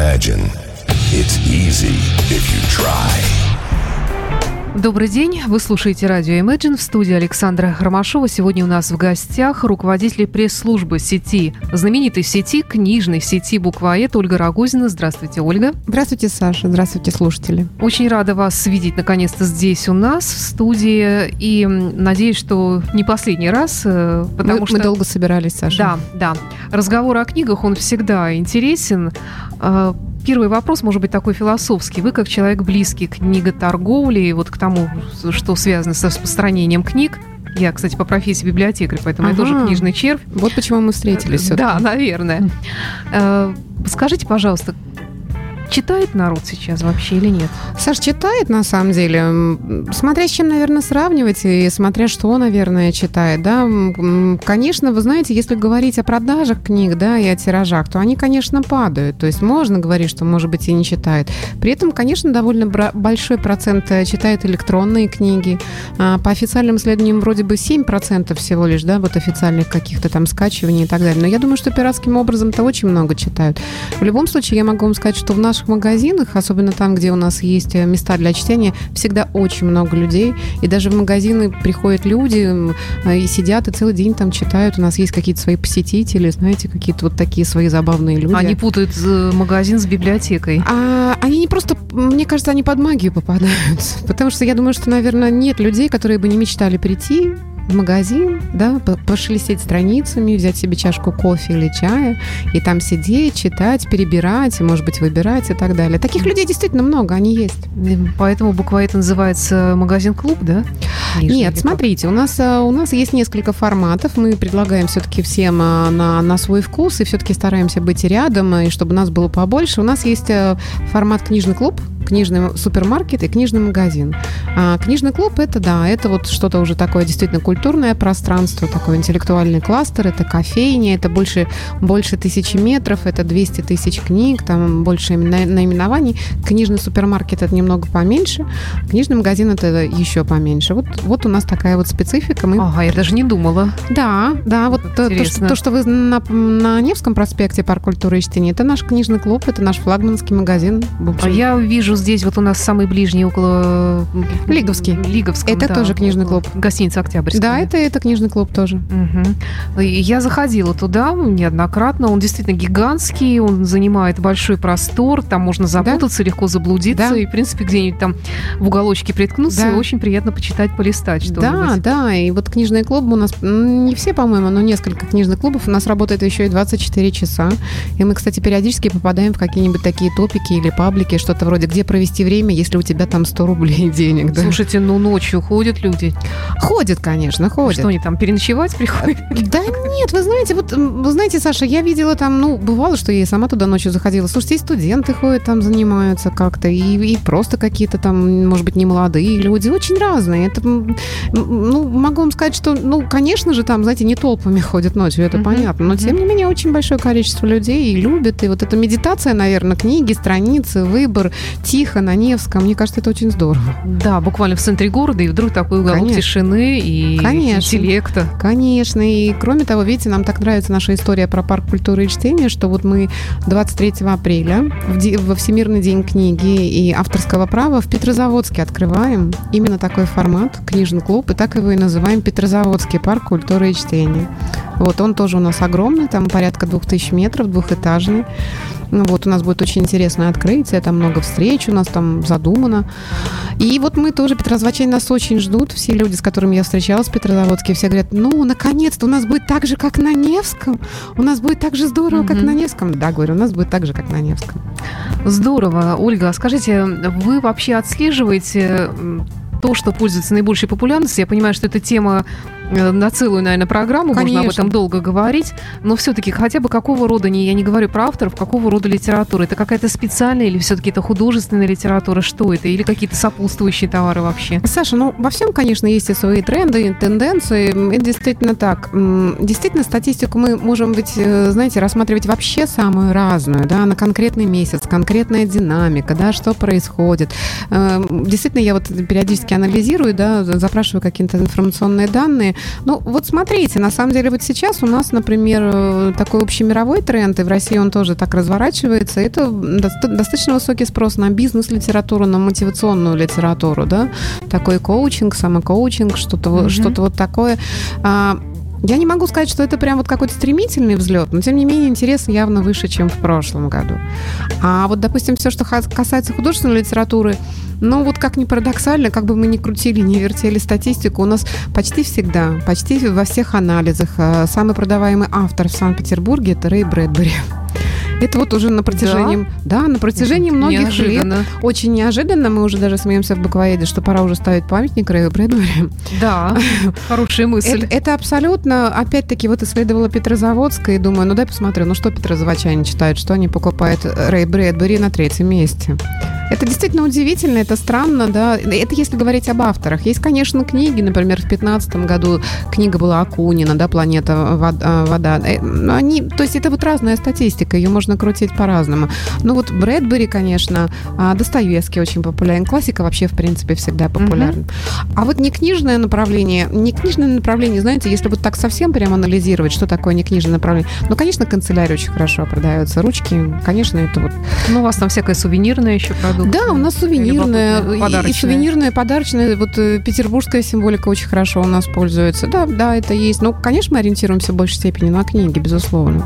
Imagine it's easy if you try. Добрый день. Вы слушаете радио Imagine в студии Александра Ромашова. Сегодня у нас в гостях руководитель пресс-службы сети, знаменитой сети, книжной сети «Буквоед» Ольга Рогозина. Здравствуйте, Ольга. Здравствуйте, Саша. Здравствуйте, слушатели. Очень рада вас видеть наконец-то здесь у нас в студии. И надеюсь, что не последний раз, э, потому мы, что... Мы долго собирались, Саша. Да, да. Разговор о книгах, он всегда интересен. Э, Первый вопрос может быть такой философский. Вы, как человек близкий к книготорговле, вот к тому, что связано с распространением книг, я, кстати, по профессии библиотекарь, поэтому ага. я тоже книжный червь. Вот почему мы встретились. Да, наверное. Э, скажите, пожалуйста, Читает народ сейчас вообще или нет? Саш, читает на самом деле. Смотря с чем, наверное, сравнивать и смотря что, наверное, читает. Да? Конечно, вы знаете, если говорить о продажах книг да, и о тиражах, то они, конечно, падают. То есть можно говорить, что, может быть, и не читает. При этом, конечно, довольно большой процент э, читает электронные книги. А, по официальным исследованиям вроде бы 7% всего лишь, да, вот официальных каких-то там скачиваний и так далее. Но я думаю, что пиратским образом-то очень много читают. В любом случае, я могу вам сказать, что в нашем наших магазинах, особенно там, где у нас есть э, места для чтения, всегда очень много людей. И даже в магазины приходят люди э, и сидят, и целый день там читают. У нас есть какие-то свои посетители, знаете, какие-то вот такие свои забавные люди. Они путают э, магазин с библиотекой. А, они не просто, мне кажется, они под магию попадают. Потому что я думаю, что, наверное, нет людей, которые бы не мечтали прийти в магазин, да, пошелестеть страницами, взять себе чашку кофе или чая, и там сидеть, читать, перебирать, и, может быть, выбирать и так далее. Таких людей действительно много, они есть. Поэтому буква это называется магазин-клуб, да? Нижний Нет, смотрите, у нас, э, у нас есть несколько форматов. Мы предлагаем все-таки всем э, на, на свой вкус, и все-таки стараемся быть рядом, и чтобы нас было побольше. У нас есть э, формат книжный клуб, книжный супермаркет и книжный магазин. А книжный клуб это да, это вот что-то уже такое действительно культурное пространство, такой интеллектуальный кластер, это кофейня, это больше, больше тысячи метров, это 200 тысяч книг, там больше наименований. Книжный супермаркет это немного поменьше, книжный магазин это еще поменьше. Вот, вот у нас такая вот специфика. Мы... Ага, я даже не думала. Да, да, вот то, то, что, то, что вы на, на Невском проспекте Парк культуры и чтения, это наш книжный клуб, это наш флагманский магазин. А я вижу здесь вот у нас самый ближний около... Лиговский. Лиговском, Это да, тоже книжный клуб. Гостиница Октябрьская. Да, это, это книжный клуб тоже. Угу. Я заходила туда неоднократно. Он действительно гигантский, он занимает большой простор, там можно запутаться, да? легко заблудиться. Да. И, в принципе, где-нибудь там в уголочке приткнуться, да. и очень приятно почитать, полистать что-нибудь. Да, да. И вот книжные клубы у нас, не все, по-моему, но несколько книжных клубов у нас работает еще и 24 часа. И мы, кстати, периодически попадаем в какие-нибудь такие топики или паблики, что-то вроде «Где провести время, если у тебя там 100 рублей денег. Да? Слушайте, ну ночью ходят люди? Ходят, конечно, ходят. Что они там, переночевать приходят? Да нет, вы знаете, вот, вы знаете, Саша, я видела там, ну, бывало, что я и сама туда ночью заходила. Слушайте, и студенты ходят там, занимаются как-то, и, и просто какие-то там, может быть, не молодые люди, очень разные. Это, ну, могу вам сказать, что, ну, конечно же, там, знаете, не толпами ходят ночью, это uh-huh. понятно, но, тем не менее, очень большое количество людей и любят, и вот эта медитация, наверное, книги, страницы, выбор, тихо, на Невском. Мне кажется, это очень здорово. Да, буквально в центре города, и вдруг такой уголок Конечно. тишины и Конечно. интеллекта. Конечно. И кроме того, видите, нам так нравится наша история про парк культуры и чтения, что вот мы 23 апреля во Всемирный день книги и авторского права в Петрозаводске открываем именно такой формат, книжный клуб, и так его и называем Петрозаводский парк культуры и чтения. Вот он тоже у нас огромный, там порядка 2000 метров, двухэтажный. Ну, вот у нас будет очень интересное открытие, там много встреч у нас там задумано. И вот мы тоже, Петрозаводчане нас очень ждут, все люди, с которыми я встречалась в Петрозаводске, все говорят, ну, наконец-то у нас будет так же, как на Невском, у нас будет так же здорово, mm-hmm. как на Невском. Да, говорю, у нас будет так же, как на Невском. Здорово. Ольга, скажите, вы вообще отслеживаете то, что пользуется наибольшей популярностью. Я понимаю, что эта тема на целую, наверное, программу, Конечно. можно об этом долго говорить, но все-таки хотя бы какого рода, не, я не говорю про авторов, какого рода литература? Это какая-то специальная или все-таки это художественная литература? Что это? Или какие-то сопутствующие товары вообще? Саша, ну, во всем, конечно, есть и свои тренды, тенденции. Это действительно так. Действительно, статистику мы можем быть, э, знаете, рассматривать вообще самую разную, да, на конкретный месяц, конкретная динамика, да, что происходит. Эм, действительно, я вот периодически анализирую, да, запрашиваю какие-то информационные данные. Ну, вот смотрите, на самом деле вот сейчас у нас, например, э, такой общемировой тренд, и в России он тоже так разворачивается, это достаточно высокий спрос на бизнес-литературу, на мотивационную литературу, да, такой коучинг, самокоучинг, что-то mm-hmm. что вот такое. Я не могу сказать, что это прям вот какой-то стремительный взлет, но тем не менее интерес явно выше, чем в прошлом году. А вот, допустим, все, что касается художественной литературы, ну вот как ни парадоксально, как бы мы ни крутили, ни вертели статистику, у нас почти всегда, почти во всех анализах э, самый продаваемый автор в Санкт-Петербурге это Рэй Брэдбери. Это вот уже на протяжении, да, да на протяжении многих неожиданно. лет. Очень неожиданно. Мы уже даже смеемся в буквоеде, что пора уже ставить памятник Рэю Брэдбери. Да, хорошая мысль. Это, это абсолютно, опять-таки, вот исследовала Петрозаводская и думаю, ну дай посмотрю, ну что петрозаводчане читают, что они покупают Рэй Брэдбери на третьем месте. Это действительно удивительно, это странно, да. Это если говорить об авторах. Есть, конечно, книги, например, в 2015 году книга была Акунина, да, «Планета вода». Э, они, то есть это вот разная статистика, ее можно крутить по-разному. Ну вот Брэдбери, конечно, а, Достоевский очень популярен, классика вообще, в принципе, всегда популярна. Mm-hmm. А вот не книжное направление, не книжное направление, знаете, если вот так совсем прям анализировать, что такое не книжное направление, ну, конечно, канцелярия очень хорошо продается, ручки, конечно, это вот... Ну, у вас там всякое сувенирное еще продукты. Да, у нас сувенирная. И, и сувенирная, подарочная. Вот э, петербургская символика очень хорошо у нас пользуется. Да, да, это есть. Ну, конечно, мы ориентируемся в большей степени на книги, безусловно.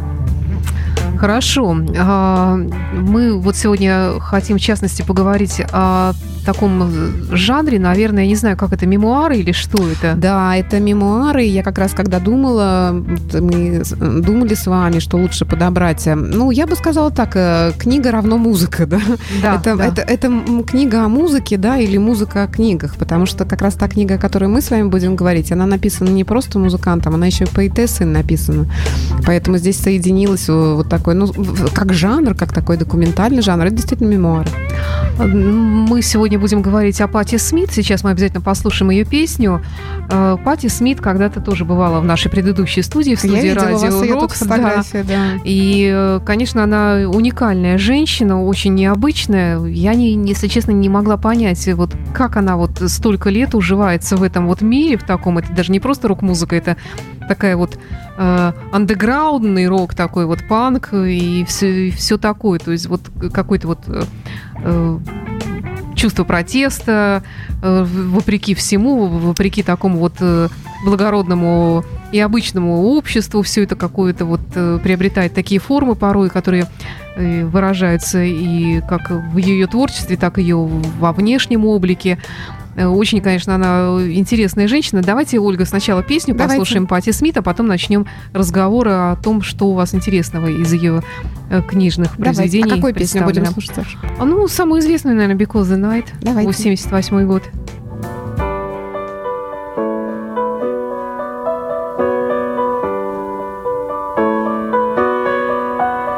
Хорошо. А, мы вот сегодня хотим, в частности, поговорить о таком жанре, наверное, я не знаю, как это, мемуары или что это? Да, это мемуары. Я как раз, когда думала, мы думали с вами, что лучше подобрать. Ну, я бы сказала так, э, книга равно музыка, да? Да, это, да. Это, это книга о музыке, да, или музыка о книгах, потому что как раз та книга, о которой мы с вами будем говорить, она написана не просто музыкантом, она еще и поэтессой написана. Поэтому здесь соединилось вот такой, ну, как жанр, как такой документальный жанр, это действительно мемуары. Мы сегодня будем говорить о Пати Смит. Сейчас мы обязательно послушаем ее песню. Э, Пати Смит когда-то тоже бывала в нашей предыдущей студии, в студии Я Радио Рок. Да. да. И, э, конечно, она уникальная женщина, очень необычная. Я, не, если честно, не могла понять, вот как она вот столько лет уживается в этом вот мире, в таком, это даже не просто рок-музыка, это такая вот э, андеграундный рок такой вот панк и все, все такое, то есть вот какой-то вот э, э, чувство протеста, э, вопреки всему, вопреки такому вот э, благородному и обычному обществу, все это какое-то вот э, приобретает такие формы порой, которые выражаются и как в ее творчестве, так и ее во внешнем облике. Э, очень, конечно, она интересная женщина. Давайте, Ольга, сначала песню Давайте. послушаем Пати Смит, а потом начнем разговоры о том, что у вас интересного из ее э, книжных Давайте. произведений. А какую песню будем слушать? А, ну, самую известную, наверное, Because the Night. Давайте. 78 год.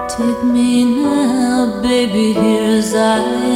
Take me now, baby, here as I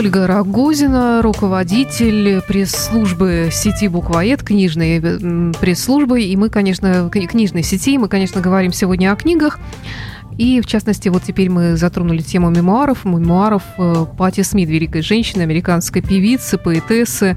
Ольга Рогозина, руководитель пресс-службы сети «Буквоед», книжной пресс-службы. И мы, конечно, книжной сети, мы, конечно, говорим сегодня о книгах. И, в частности, вот теперь мы затронули тему мемуаров. Мемуаров э, Пати Смит, великой женщины, американской певицы, поэтессы,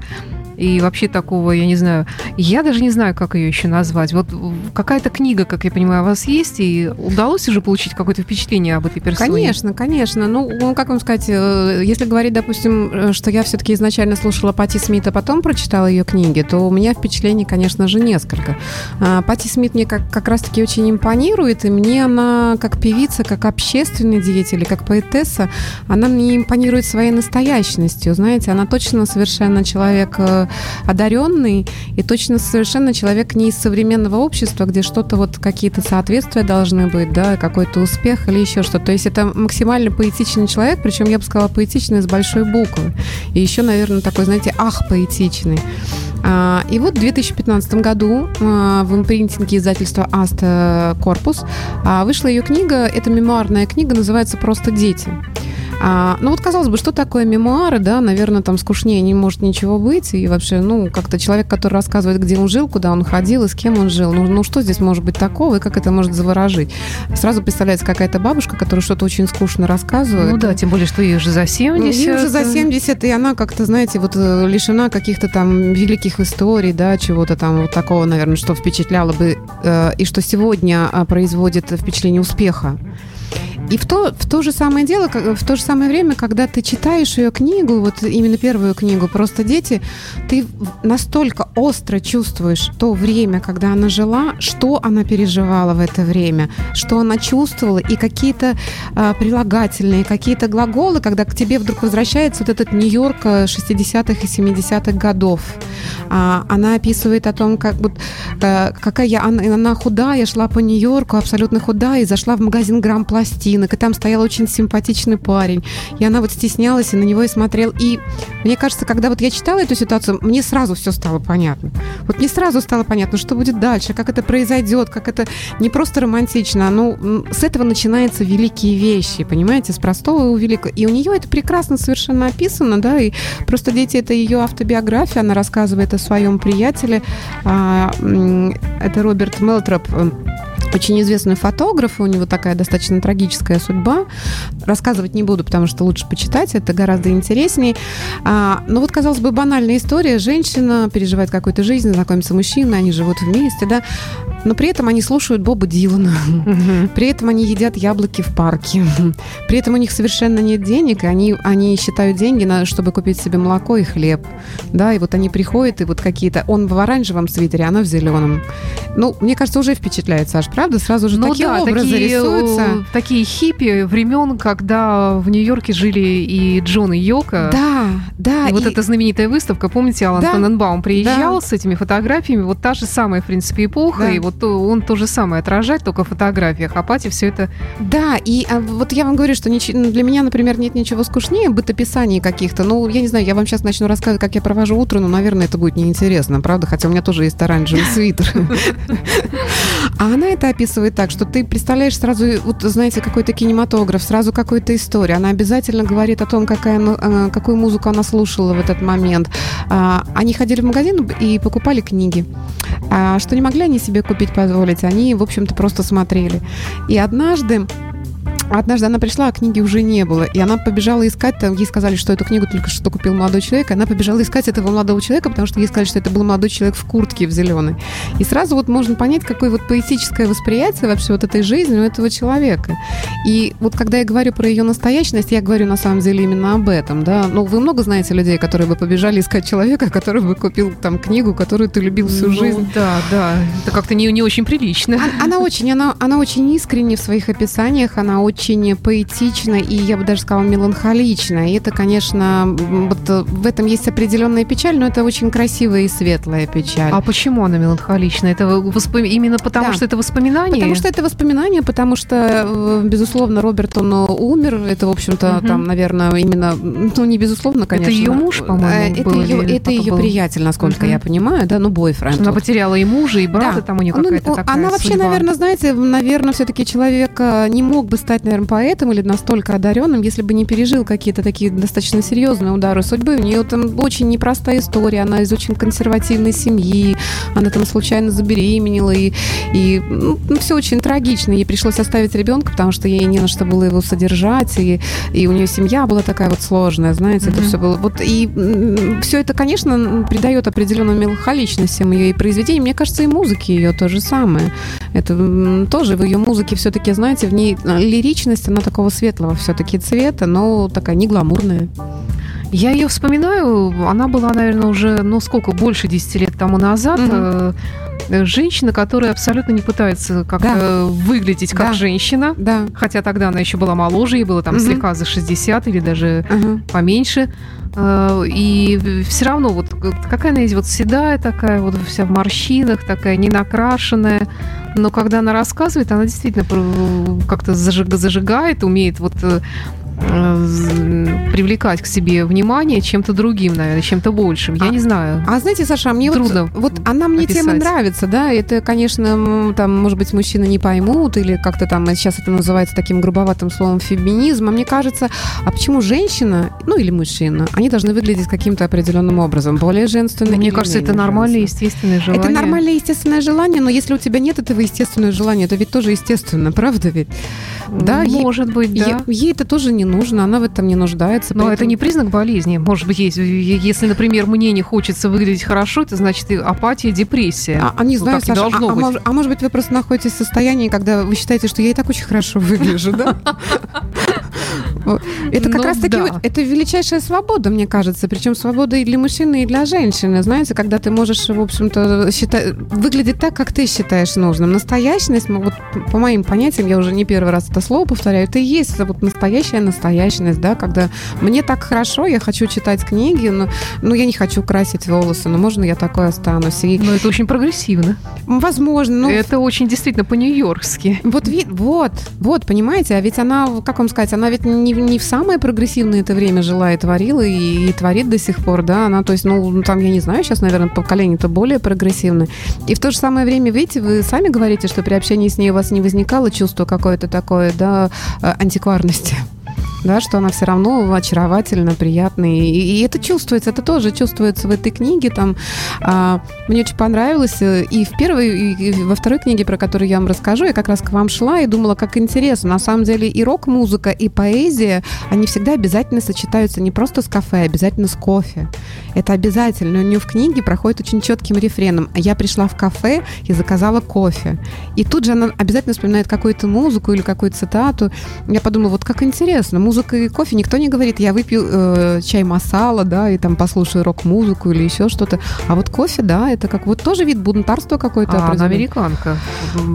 и вообще такого, я не знаю, я даже не знаю, как ее еще назвать. Вот какая-то книга, как я понимаю, у вас есть, и удалось уже получить какое-то впечатление об этой персоне? Конечно, конечно. Ну, ну как вам сказать, э, если говорить, допустим, э, что я все-таки изначально слушала Пати Смит, а потом прочитала ее книги, то у меня впечатлений, конечно же, несколько. А, Пати Смит мне как, как раз-таки очень импонирует, и мне она как певица, как общественный деятель, как поэтесса, она мне импонирует своей настоящностью. Знаете, она точно совершенно человек э, одаренный и точно совершенно человек не из современного общества, где что-то вот какие-то соответствия должны быть, да, какой-то успех или еще что-то. То есть это максимально поэтичный человек, причем я бы сказала поэтичный с большой буквы. И еще, наверное, такой, знаете, ах, поэтичный. А, и вот в 2015 году а, в импринтинге издательства «Аста Корпус» а, вышла ее книга. Это мемуарная книга, называется «Просто дети». А, ну вот, казалось бы, что такое мемуары, да, наверное, там скучнее не может ничего быть, и вообще, ну, как-то человек, который рассказывает, где он жил, куда он ходил и с кем он жил, ну, ну что здесь может быть такого, и как это может заворожить? Сразу представляется какая-то бабушка, которая что-то очень скучно рассказывает. Ну да, тем более, что ей уже за 70. Ей уже за 70, и она как-то, знаете, вот э, лишена каких-то там великих историй, да, чего-то там вот такого, наверное, что впечатляло бы, э, и что сегодня а, производит впечатление успеха. И в то, в то же самое дело, в то же самое время, когда ты читаешь ее книгу, вот именно первую книгу «Просто дети», ты настолько остро чувствуешь то время, когда она жила, что она переживала в это время, что она чувствовала, и какие-то а, прилагательные, какие-то глаголы, когда к тебе вдруг возвращается вот этот Нью-Йорк 60-х и 70-х годов. А, она описывает о том, как вот, а, какая я, она, она худая, шла по Нью-Йорку, абсолютно худая, и зашла в магазин грамм пластин, ботинок, и там стоял очень симпатичный парень. И она вот стеснялась и на него и смотрел. И мне кажется, когда вот я читала эту ситуацию, мне сразу все стало понятно. Вот мне сразу стало понятно, что будет дальше, как это произойдет, как это не просто романтично, ну, с этого начинаются великие вещи, понимаете, с простого и великого. И у нее это прекрасно совершенно описано, да, и просто дети это ее автобиография, она рассказывает о своем приятеле, а, это Роберт Мелтроп, очень известный фотограф, у него такая достаточно трагическая судьба. Рассказывать не буду, потому что лучше почитать, это гораздо интереснее. А, но вот, казалось бы, банальная история. Женщина переживает какую-то жизнь, знакомится с мужчиной, они живут вместе, да, но при этом они слушают Боба Дилана, при этом они едят яблоки в парке, при этом у них совершенно нет денег, и они, они считают деньги, на, чтобы купить себе молоко и хлеб, да, и вот они приходят, и вот какие-то, он в оранжевом свитере, она в зеленом. Ну, мне кажется, уже впечатляет, Саш, правда? правда, сразу же ну, такие да, образы такие, рисуются. Такие хиппи времен, когда в Нью-Йорке жили и Джон и Йока. Да, да. И, и... вот эта знаменитая выставка, помните, Алан да, Таненбаум приезжал да. с этими фотографиями, вот та же самая, в принципе, эпоха, да. и вот он то же самое отражает, только в фотографиях, а Пати все это... Да, и а, вот я вам говорю, что нич... для меня, например, нет ничего скучнее бытописаний каких-то. Ну, я не знаю, я вам сейчас начну рассказывать, как я провожу утро, но, наверное, это будет неинтересно, правда? Хотя у меня тоже есть оранжевый свитер. А она это описывает так, что ты представляешь сразу, вот знаете, какой-то кинематограф, сразу какую-то историю. Она обязательно говорит о том, какая, э, какую музыку она слушала в этот момент. А, они ходили в магазин и покупали книги. А что не могли они себе купить, позволить, они, в общем-то, просто смотрели. И однажды Однажды она пришла, а книги уже не было. И она побежала искать, там ей сказали, что эту книгу только что купил молодой человек. И она побежала искать этого молодого человека, потому что ей сказали, что это был молодой человек в куртке в зеленой. И сразу вот можно понять, какое вот поэтическое восприятие вообще вот этой жизни у этого человека. И вот когда я говорю про ее настоящность, я говорю на самом деле именно об этом, да. Ну, вы много знаете людей, которые бы побежали искать человека, который бы купил там книгу, которую ты любил всю ну, жизнь. Да, да. Это как-то не, не очень прилично. Она, она очень, она, она очень искренне в своих описаниях, она очень очень поэтично и, я бы даже сказала, меланхолично. И это, конечно, вот э, в этом есть определенная печаль, но это очень красивая и светлая печаль. А почему она меланхолична? Это воспом... именно потому, да. что это воспоминание? Потому что это воспоминание, потому что, э, безусловно, Роберт, он э, умер. Это, в общем-то, угу. там, наверное, именно, ну, не безусловно, конечно. Это ее муж, по-моему, Это ее, это ее приятель, насколько угу. я понимаю, да, ну, бойфренд. Она потеряла и мужа, и брата, да. там у нее какая-то ну, такая Она вообще, судьба. наверное, знаете, наверное, все-таки человек не мог бы стать стать, наверное, поэтом или настолько одаренным, если бы не пережил какие-то такие достаточно серьезные удары судьбы. У нее там очень непростая история, она из очень консервативной семьи, она там случайно забеременела, и, и ну, все очень трагично. Ей пришлось оставить ребенка, потому что ей не на что было его содержать, и, и у нее семья была такая вот сложная, знаете, mm-hmm. это все было. Вот, и все это, конечно, придает определенную меланхоличность всем ее и произведениям. Мне кажется, и музыки ее то же самое. Это тоже в ее музыке все-таки, знаете, в ней а, лиричность, она такого светлого все-таки цвета, но такая не гламурная. Я ее вспоминаю, она была, наверное, уже, ну, сколько, больше 10 лет тому назад. Mm-hmm женщина, которая абсолютно не пытается как-то да. выглядеть как да. женщина. Да. Хотя тогда она еще была моложе, ей было там угу. слегка за 60 или даже угу. поменьше. Э, и все равно вот какая она есть, вот седая такая, вот вся в морщинах, такая не накрашенная. Но когда она рассказывает, она действительно как-то зажигает, умеет вот э, Э, привлекать к себе внимание чем-то другим, наверное, чем-то большим. Я а, не знаю. А знаете, Саша, мне трудно. Вот, вот она мне описать. тема нравится, да. Это, конечно, там, может быть, мужчины не поймут или как-то там сейчас это называется таким грубоватым словом феминизм. А мне кажется, а почему женщина, ну или мужчина, они должны выглядеть каким-то определенным образом, более женственным? Мне кажется, это нормальное естественное желание. Это нормальное естественное желание, но если у тебя нет этого естественного желания, это ведь тоже естественно, правда ведь? Да, может ей, быть, да. Ей, ей это тоже не не нужно, она в этом не нуждается. Но поэтому... это не признак болезни. Может быть, есть. Если, например, мне не хочется выглядеть хорошо, это значит и апатия, депрессия. А, а не знаю, ну, Саша, а, а, может, а может быть, вы просто находитесь в состоянии, когда вы считаете, что я и так очень хорошо выгляжу, да? Это как ну, раз таки да. это величайшая свобода, мне кажется. Причем свобода и для мужчины, и для женщины. Знаете, когда ты можешь, в общем-то, считать, выглядеть так, как ты считаешь нужным. Настоящность, вот по моим понятиям, я уже не первый раз это слово повторяю, это и есть вот настоящая настоящность, да, когда мне так хорошо, я хочу читать книги, но, но я не хочу красить волосы, но можно я такой останусь. И... Но это очень прогрессивно. Возможно. Но... Это очень действительно по-нью-йоркски. Вот, вот, вот, понимаете, а ведь она, как вам сказать, она ведь не не в самое прогрессивное это время жила и творила, и, и творит до сих пор, да, она, то есть, ну, там, я не знаю, сейчас, наверное, поколение-то более прогрессивное. И в то же самое время, видите, вы сами говорите, что при общении с ней у вас не возникало чувство какое-то такое, да, э, антикварности да, что она все равно очаровательна, приятная. И, и это чувствуется, это тоже чувствуется в этой книге. Там, а, мне очень понравилось. Э, и в первой, и во второй книге, про которую я вам расскажу, я как раз к вам шла и думала, как интересно. На самом деле и рок-музыка, и поэзия, они всегда обязательно сочетаются не просто с кафе, а обязательно с кофе. Это обязательно. У нее в книге проходит очень четким рефреном. Я пришла в кафе и заказала кофе. И тут же она обязательно вспоминает какую-то музыку или какую-то цитату. Я подумала, вот как интересно, музыка и кофе. Никто не говорит, я выпью э, чай масала, да, и там послушаю рок-музыку или еще что-то. А вот кофе, да, это как вот тоже вид бунтарства какой-то. А, она американка.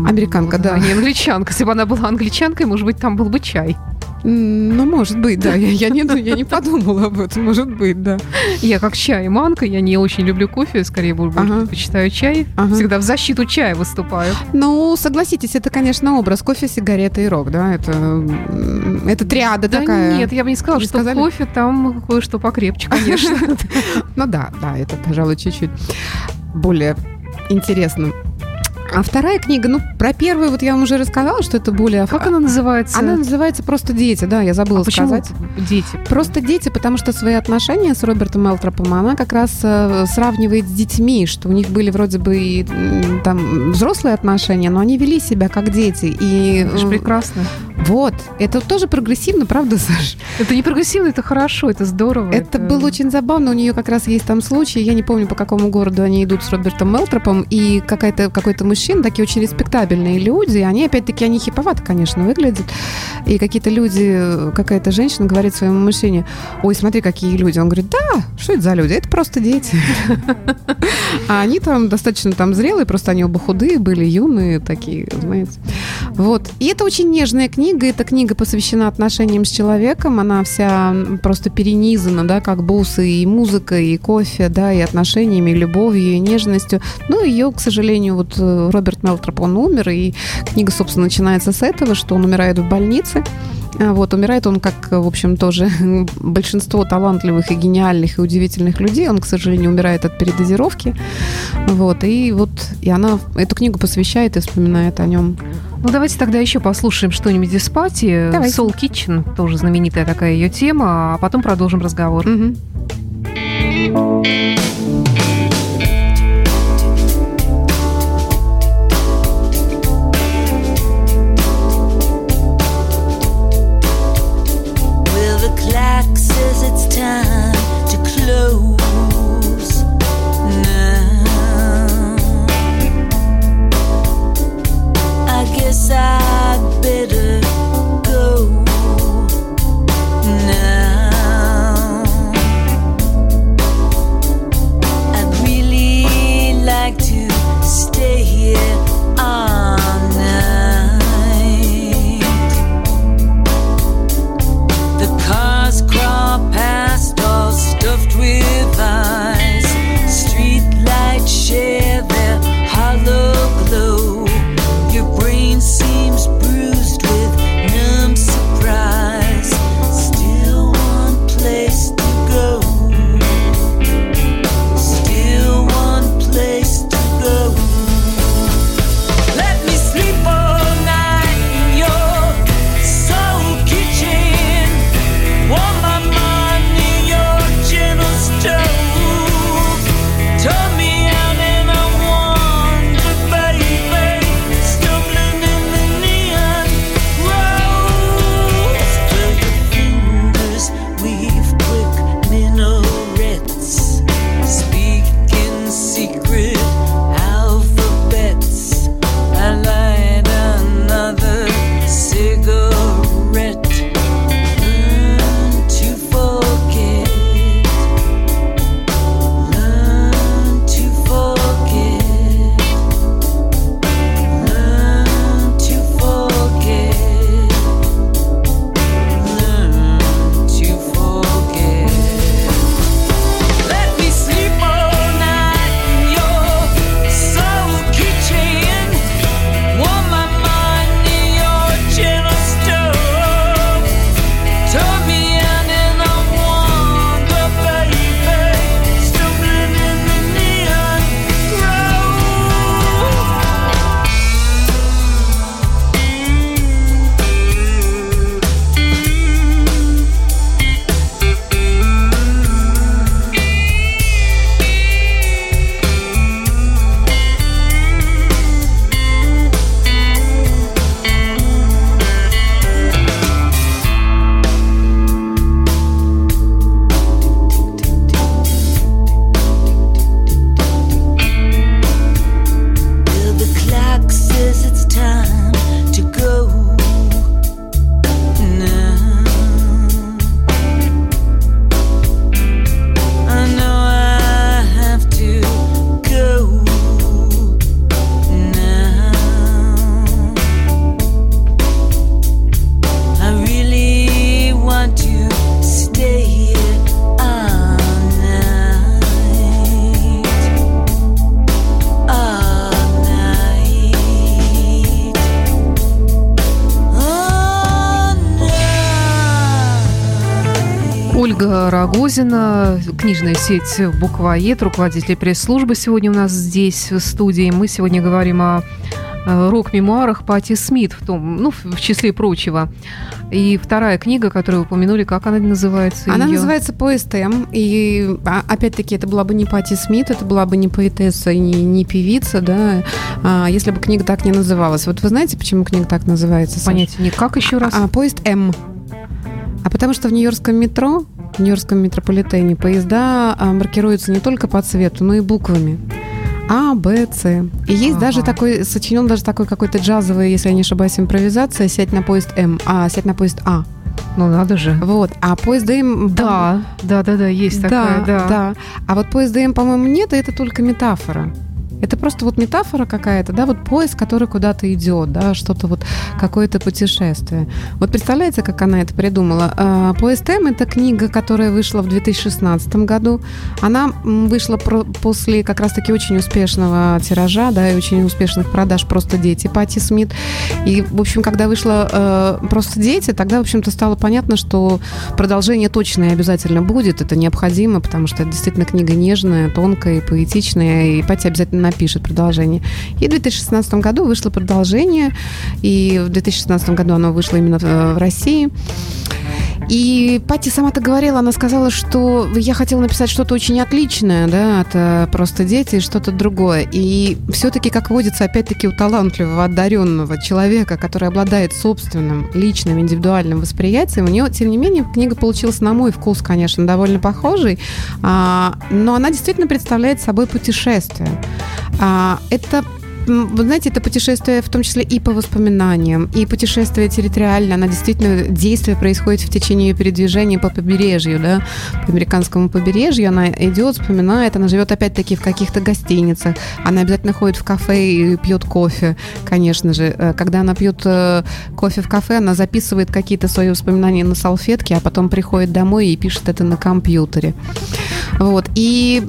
Американка, да. А не англичанка. Если бы она была англичанкой, может быть, там был бы чай. Ну, может быть, да. Я, я, не, я не подумала об этом. Может быть, да. Я как чай-манка, я не очень люблю кофе, скорее больше ага. предпочитаю чай. Ага. Всегда в защиту чая выступаю. Ну, согласитесь, это, конечно, образ. Кофе, сигареты и рок, да? Это, это триада да такая. нет, я бы не сказала, Вы что сказали? кофе там кое-что покрепче, конечно. Ну да, да, это, пожалуй, чуть-чуть более интересно. А вторая книга, ну, про первую вот я вам уже рассказала, что это более... Как она называется? Она называется «Просто дети», да, я забыла а сказать. Почему дети? «Просто дети», потому что свои отношения с Робертом Мелтропом она как раз э, сравнивает с детьми, что у них были вроде бы и там взрослые отношения, но они вели себя как дети. И, это же прекрасно. Вот. Это тоже прогрессивно, правда, Саш? Это не прогрессивно, это хорошо, это здорово. Это, это было очень забавно. У нее как раз есть там случай, я не помню, по какому городу они идут с Робертом Мелтропом, и какая-то, какой-то мужчина, такие очень респектабельные люди, они, опять-таки, они хиповато, конечно, выглядят. И какие-то люди, какая-то женщина говорит своему мужчине, ой, смотри, какие люди. Он говорит, да, что это за люди? Это просто дети. А они там достаточно там зрелые, просто они оба худые были, юные такие, знаете. Вот. И это очень нежная книга. Эта книга посвящена отношениям с человеком. Она вся просто перенизана, да, как бусы и музыка, и кофе, да, и отношениями, и любовью, и нежностью. Но ее, к сожалению, вот э, Роберт Мелтроп, он умер, и книга, собственно, начинается с этого, что он умирает в больнице. А вот, умирает он, как, в общем, тоже большинство талантливых и гениальных и удивительных людей. Он, к сожалению, умирает от передозировки. Вот, и вот, и она эту книгу посвящает и вспоминает о нем. Ну, давайте тогда еще послушаем что-нибудь из пати. Давайте. Soul Kitchen, тоже знаменитая такая ее тема, а потом продолжим разговор. Мгм. Рогозина, книжная сеть «Буквоед», руководитель пресс-службы сегодня у нас здесь, в студии. Мы сегодня говорим о э, рок-мемуарах Пати Смит, в, том, ну, в числе прочего. И вторая книга, которую вы упомянули, как она называется? Она её? называется «Поезд М», и а, опять-таки это была бы не Пати Смит, это была бы не поэтесса, не, не певица, да, а, если бы книга так не называлась. Вот вы знаете, почему книга так называется? Понятия никак еще раз. А, поезд М. А потому что в нью-йоркском метро, в нью-йоркском метрополитене поезда а, маркируются не только по цвету, но и буквами. А, Б, С. И есть Ага. даже такой, сочинен даже такой какой-то джазовый, если я не ошибаюсь, импровизация «Сядь на поезд М», а «Сядь на поезд А». Ну, надо же. Вот. А поезд М... Да, да, да, да, есть такая, да. да. А вот поезд ДМ, по-моему, нет, и это только метафора. Это просто вот метафора какая-то, да, вот поезд, который куда-то идет, да, что-то вот, какое-то путешествие. Вот представляете, как она это придумала? А, Поезд М – это книга, которая вышла в 2016 году. Она вышла после как раз-таки очень успешного тиража, да, и очень успешных продаж «Просто дети» Пати Смит. И, в общем, когда вышла э, «Просто дети», тогда, в общем-то, стало понятно, что продолжение точно и обязательно будет. Это необходимо, потому что это действительно книга нежная, тонкая и поэтичная, и Пати обязательно напишет продолжение. И в 2016 году вышло продолжение, и в 2016 году оно вышло именно в, в России. И Пати сама-то говорила, она сказала, что я хотела написать что-то очень отличное, да, от э, просто дети, что-то другое. И все-таки, как водится, опять-таки у талантливого, одаренного человека, который обладает собственным, личным, индивидуальным восприятием, у него, тем не менее, книга получилась, на мой вкус, конечно, довольно похожей, а, но она действительно представляет собой путешествие. А, это вы знаете, это путешествие в том числе и по воспоминаниям, и путешествие территориально. Она действительно, действие происходит в течение ее передвижения по побережью, да, по американскому побережью. Она идет, вспоминает, она живет опять-таки в каких-то гостиницах. Она обязательно ходит в кафе и пьет кофе, конечно же. Э, когда она пьет э, кофе в кафе, она записывает какие-то свои воспоминания на салфетке, а потом приходит домой и пишет это на компьютере. Вот. И,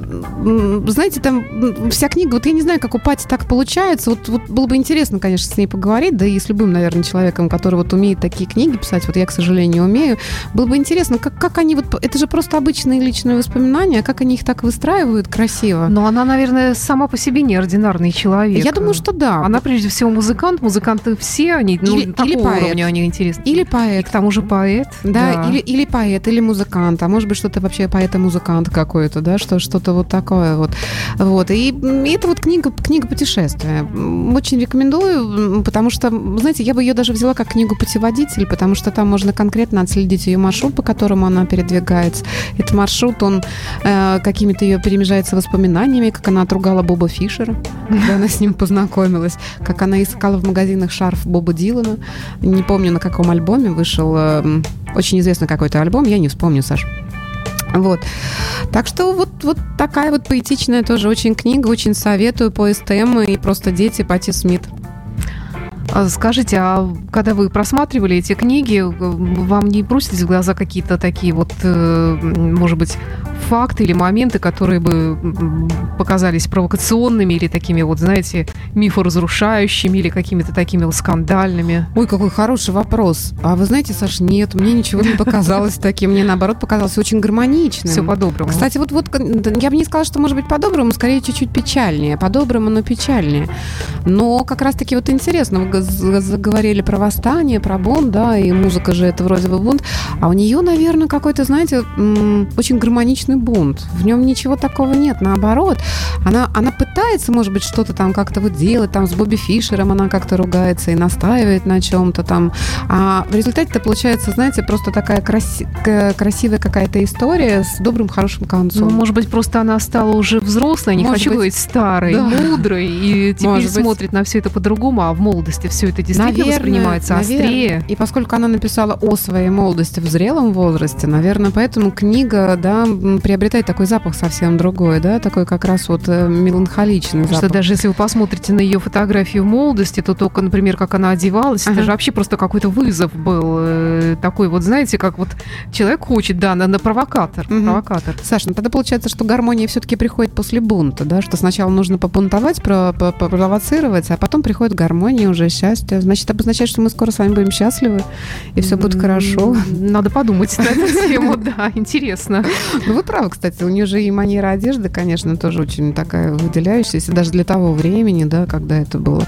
знаете, там вся книга, вот я не знаю, как у Пати так получается. Вот, вот было бы интересно, конечно, с ней поговорить, да и с любым, наверное, человеком, который вот умеет такие книги писать, вот я, к сожалению, умею. Было бы интересно, как, как они вот... Это же просто обычные личные воспоминания, а как они их так выстраивают красиво. Но она, наверное, сама по себе неординарный человек. Я думаю, что да. Она, прежде всего, музыкант. Музыканты все, они, ну, или, такого или поэт. уровня они интересны. Или поэт. И к тому же поэт. Да, да. Или, или поэт, или музыкант. А может быть, что-то вообще поэт-музыкант какой-то, да, что, что-то вот такое вот. Вот. И это вот книга, книга путешествия. Очень рекомендую, потому что, знаете, я бы ее даже взяла как книгу путеводитель, потому что там можно конкретно отследить ее маршрут, по которому она передвигается. Этот маршрут, он э, какими-то ее перемежается воспоминаниями, как она отругала Боба Фишера, когда она с ним познакомилась, как она искала в магазинах шарф Боба Дилана. Не помню, на каком альбоме вышел. Э, очень известный какой-то альбом, я не вспомню, Саш. Вот. Так что вот, вот такая вот поэтичная тоже очень книга, очень советую по СТМ и просто дети Пати Смит. А скажите, а когда вы просматривали эти книги, вам не бросились в глаза какие-то такие вот, э, может быть, факты или моменты, которые бы показались провокационными или такими вот, знаете, мифоразрушающими или какими-то такими скандальными? Ой, какой хороший вопрос. А вы знаете, Саш, нет, мне ничего не показалось таким. Мне, наоборот, показалось очень гармоничным. Все по-доброму. Кстати, вот, вот я бы не сказала, что может быть по-доброму, скорее чуть-чуть печальнее. По-доброму, но печальнее. Но как раз-таки вот интересно, вы заговорили про восстание, про бунт, да, и музыка же это вроде бы бунт. А у нее, наверное, какой-то, знаете, очень гармоничный бунт. В нем ничего такого нет. Наоборот, она, она пытается, может быть, что-то там как-то вот делать. Там с Бобби Фишером она как-то ругается и настаивает на чем-то там. А в результате это получается, знаете, просто такая краси- красивая какая-то история с добрым, хорошим концом. Ну, может быть, просто она стала уже взрослой, не может хочу быть, говорить старой, да. мудрой, и теперь может смотрит быть. на все это по-другому, а в молодости все это действительно наверное, воспринимается наверное. острее. И поскольку она написала о своей молодости в зрелом возрасте, наверное, поэтому книга, да, приобретает такой запах совсем другой, да, такой как раз вот э, меланхоличный запах. Что даже если вы посмотрите на ее фотографию молодости, то только, например, как она одевалась, ага. это же вообще просто какой-то вызов был. Э, такой вот, знаете, как вот человек хочет, да, на, на провокатор. Угу. провокатор. Саша, ну тогда получается, что гармония все-таки приходит после бунта, да, что сначала нужно побунтовать, провоцировать, а потом приходит гармония, уже счастье. Значит, обозначает, что мы скоро с вами будем счастливы, и все будет хорошо. Надо подумать на эту тему, да, интересно. Ну, вы правы кстати, у нее же и манера одежды, конечно, тоже очень такая выделяющаяся, даже для того времени, да, когда это было.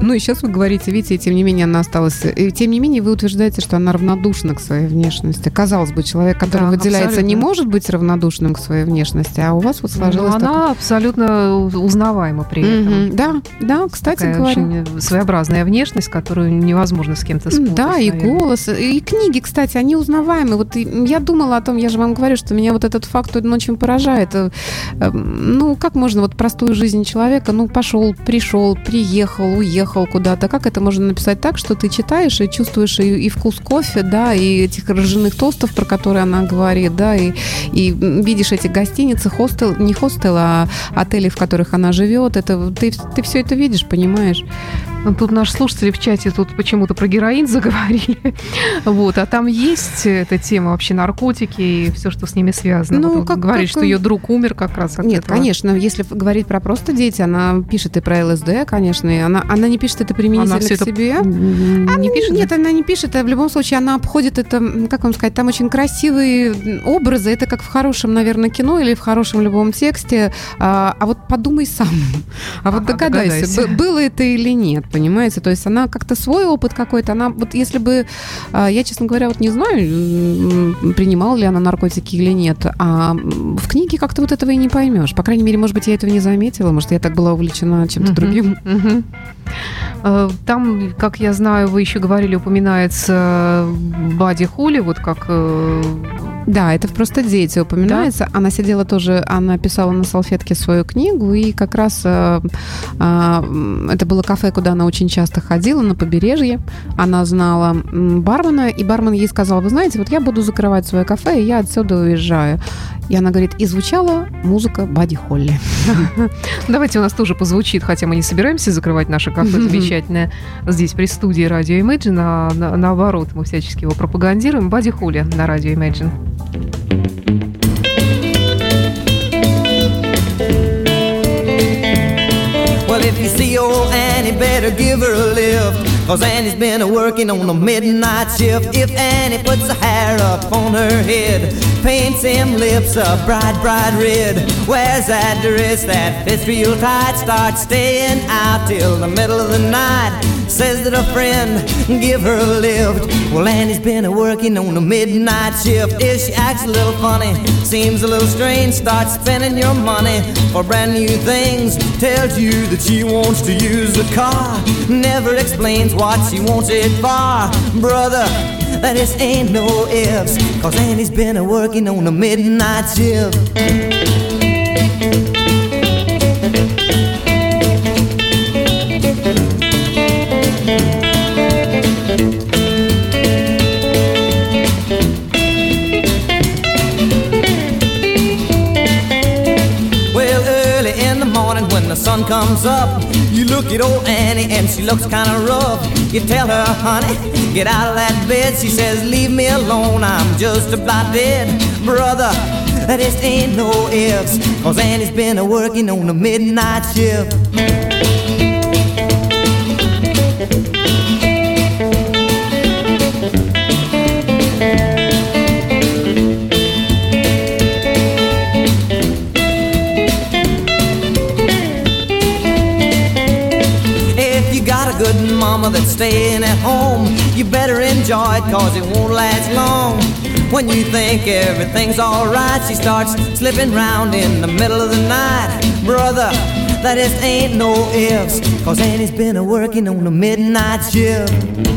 Ну и сейчас вы говорите, видите, и тем не менее она осталась... И тем не менее вы утверждаете, что она равнодушна к своей внешности. Казалось бы, человек, который да, выделяется, абсолютно. не может быть равнодушным к своей внешности, а у вас вот сложилось... Но она абсолютно узнаваема при этом. Mm-hmm. Да, да, кстати Такая говоря. очень своеобразная внешность, которую невозможно с кем-то спутать. Да, и наверное. голос, и книги, кстати, они узнаваемы. Вот я думала о том, я же вам говорю, что меня вот этот факт он очень поражает. Э, эм, ну, как можно вот простую жизнь человека, ну, пошел, пришел, приехал, уехал куда-то, как это можно написать так, что ты читаешь и чувствуешь и, и вкус кофе, да, и этих ржаных тостов, про которые она говорит, да, и, и видишь эти гостиницы, хостел, не хостел, а отели, в которых она живет, это ты, ты все это видишь, понимаешь? Ну, тут наши слушатели в чате тут почему-то про героин заговорили. Вот, а там есть эта тема вообще наркотики и все, что с ними связано. Ну, вот как, говорит, как... что ее друг умер как раз от Нет, этого. конечно, если говорить про просто дети. Она пишет и про ЛСД, конечно, и она, она не пишет это применительно Она к себе. Не пишет? Нет, она не пишет, а в любом случае она обходит это, как вам сказать, там очень красивые образы, это как в хорошем, наверное, кино или в хорошем любом тексте. А, а вот подумай сам, а вот Ага, догадайся, догадайся. было это или нет, понимаете? То есть она как-то свой опыт какой-то, она вот если бы, а, я, честно говоря, вот не знаю, принимала ли она наркотики или нет, а в книге как-то вот этого и не поймешь. По крайней мере, может быть, я этого не заметила, может, я так была увлечена чем-то Мгм, другим. Э, Там, как я знаю, вы еще говорили, упоминается Бади Холли, вот как э, Да, это просто дети упоминается. Она сидела тоже, она писала на салфетке свою книгу, и как раз э, м, это было кафе, куда она очень часто ходила, на побережье. Она знала бармена, и бармен ей сказал, вы знаете, вот я буду закрывать свое кафе, и я отсюда уезжаю. И она говорит, и звучала музыка Бади Холли. Давайте у нас тоже позвучит, хотя мы не собираемся закрывать наше кафе замечательное здесь при студии радио Imagine, а на- наоборот, мы всячески его пропагандируем. Бади Хули на радио Imagine. Well, if you see old Annie, better give her a lift. Cause Annie's been a working on a midnight shift. If Annie puts her hair up on her head, paints them lips a bright, bright red, wears that dress that fits real tight, starts staying out till the middle of the night. Says that a friend give her a lift. Well, Annie's been a working on the midnight shift. If she acts a little funny, seems a little strange, starts spending your money for brand new things. Tells you that she wants to use the car. Never explains what she wants it for. Brother, that this ain't no ifs. Cause Annie's been a working on the midnight shift. Comes up, you look at old Annie and she looks kinda rough. You tell her, honey, get out of that bed. She says, leave me alone, I'm just about dead. Brother, that ain't no ifs. Cause Annie's been a working on the midnight shift. Mama that's staying at home, you better enjoy it cause it won't last long. When you think everything's alright, she starts slipping round in the middle of the night. Brother, that just ain't no ifs, cause Annie's been a working on the midnight shift.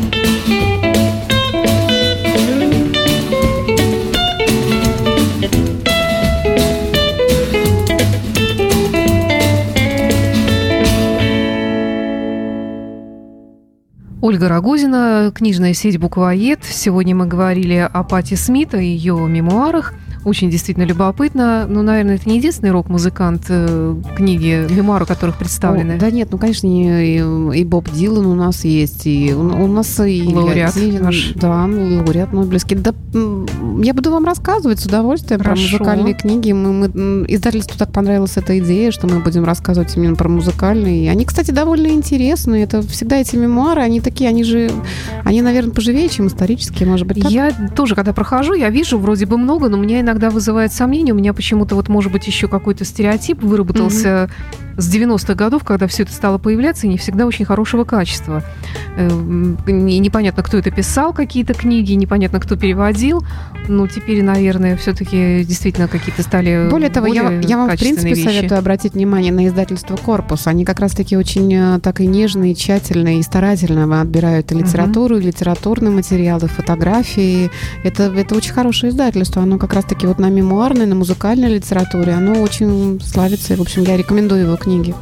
Ольга Рогозина, книжная сеть «Буквоед». Сегодня мы говорили о Пати Смит, о ее мемуарах. Очень действительно любопытно. Ну, наверное, это не единственный рок-музыкант, э, книги, мемуары которых представлены. О, да нет, ну, конечно, и, и Боб Дилан у нас есть, и у, у нас и Лауреат Зилин, наш. Да, лауреат Нобелевский. Да, я буду вам рассказывать с удовольствием Хорошо. про музыкальные книги. Мы, мы- издательству так понравилась эта идея, что мы будем рассказывать именно про музыкальные. Они, кстати, довольно интересные. Это всегда эти мемуары, они такие, они же, они, наверное, поживее, чем исторические, может быть, так? Я тоже, когда прохожу, я вижу вроде бы много, но меня иногда вызывает сомнение. У меня почему-то вот, может быть, еще какой-то стереотип выработался с 90-х годов, когда все это стало появляться, и не всегда очень хорошего качества. Э, Непонятно, кто это писал, какие-то книги, непонятно, кто переводил. Ну, теперь, наверное, все-таки действительно какие-то стали Более того, я, более я вам, в принципе, вещи. советую обратить внимание на издательство «Корпус». Они как раз-таки очень э, так и нежно, и тщательно, и старательно отбирают и литературу, и литературные материалы, фотографии. Это, это очень хорошее издательство. Оно как раз-таки вот на мемуарной, на музыкальной литературе. Оно очень славится. И, в общем, я рекомендую его книги.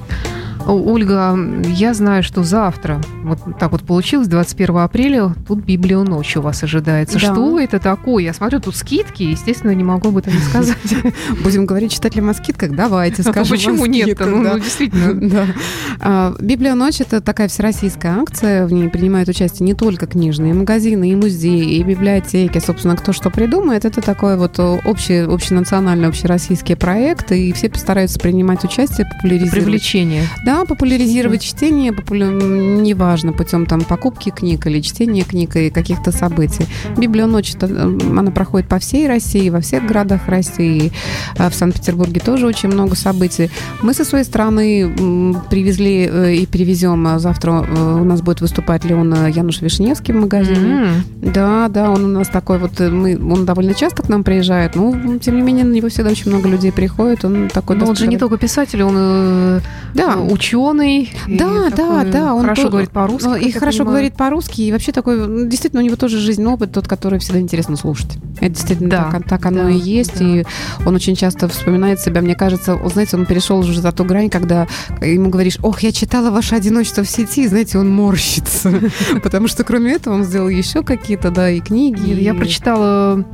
Ольга, я знаю, что завтра, вот так вот получилось, 21 апреля, тут Библия ночь у вас ожидается. Да. Что это такое? Я смотрю, тут скидки, естественно, не могу об этом не сказать. Будем говорить читателям о скидках? Давайте а скажем Почему нет? Ну, ну, действительно. А, Библия ночь – это такая всероссийская акция, в ней принимают участие не только книжные магазины, и музеи, и библиотеки, собственно, кто что придумает, это такой вот общий, общенациональный, общероссийский проект, и все постараются принимать участие, популяризировать. Привлечение. Да, да, популяризировать чтение, популя... неважно, путем там покупки книг или чтения книг и каких-то событий. Библия ночь, она проходит по всей России, во всех городах России. А в Санкт-Петербурге тоже очень много событий. Мы со своей стороны привезли э, и привезем а завтра э, у нас будет выступать Леон Януш Вишневский в магазине. Mm-hmm. Да, да, он у нас такой вот, э, мы, он довольно часто к нам приезжает, но тем не менее на него всегда очень много людей приходит. Он такой. Но он же не только писатель, он да ученый. Да, да, да. Он хорошо говорит по-русски. И хорошо говорит по-русски. И вообще такой, ну, действительно, у него тоже жизненный опыт, тот, который всегда интересно слушать. Это действительно да, так, так оно да, и есть. Да. И он очень часто вспоминает себя. Мне кажется, он, знаете, он перешел уже за ту грань, когда ему говоришь, ох, я читала ваше одиночество в сети, знаете, он морщится. Потому что кроме этого он сделал еще какие-то, да, и книги. Я прочитала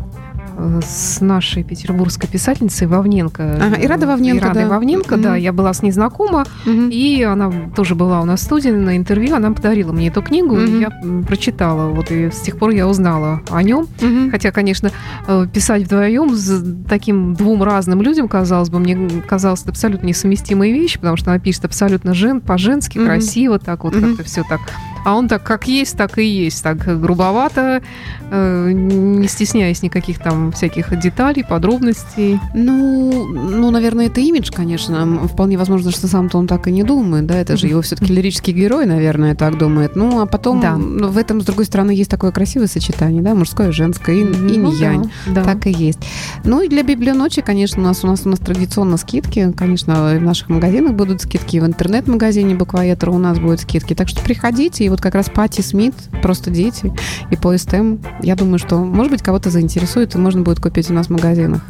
с нашей петербургской писательницей Вовненко. Ага, Ирада Вовненко, Ирадой да. Вовненко, mm-hmm. да, я была с ней знакома, mm-hmm. и она тоже была у нас в студии на интервью, она подарила мне эту книгу, mm-hmm. и я прочитала, вот, и с тех пор я узнала о нем. Mm-hmm. Хотя, конечно, э, писать вдвоем с таким двум разным людям, казалось бы, мне казалось, это абсолютно несовместимые вещи, потому что она пишет абсолютно жен, по-женски, mm-hmm. красиво, так вот, mm-hmm. как-то все так а он так как есть, так и есть. Так грубовато, э, не стесняясь никаких там всяких деталей, подробностей. Ну, ну, наверное, это имидж, конечно. Вполне возможно, что сам-то он так и не думает, да, это же его все-таки лирический герой, наверное, так думает. Ну, а потом да. В этом, с другой стороны, есть такое красивое сочетание, да, мужское женское, и, ну, янь. Да, Так и есть. Ну, и для библионочи, конечно, у нас, у нас, у нас традиционно скидки, конечно, в наших магазинах будут скидки, в интернет-магазине Буквоетра у нас будут скидки, так что приходите, и вот как раз Пати Смит, просто дети, и по СТМ, я думаю, что, может быть, кого-то заинтересует, и можно будет купить у нас в магазинах.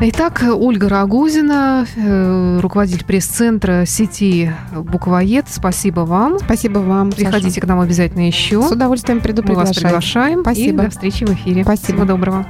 Итак, Ольга Рогозина, э, руководитель пресс-центра сети «Буквоед». Спасибо вам. Спасибо вам. Приходите Саша. к нам обязательно еще. С удовольствием приду, Мы вас приглашаем. Спасибо. И до встречи в эфире. Спасибо. Всего доброго.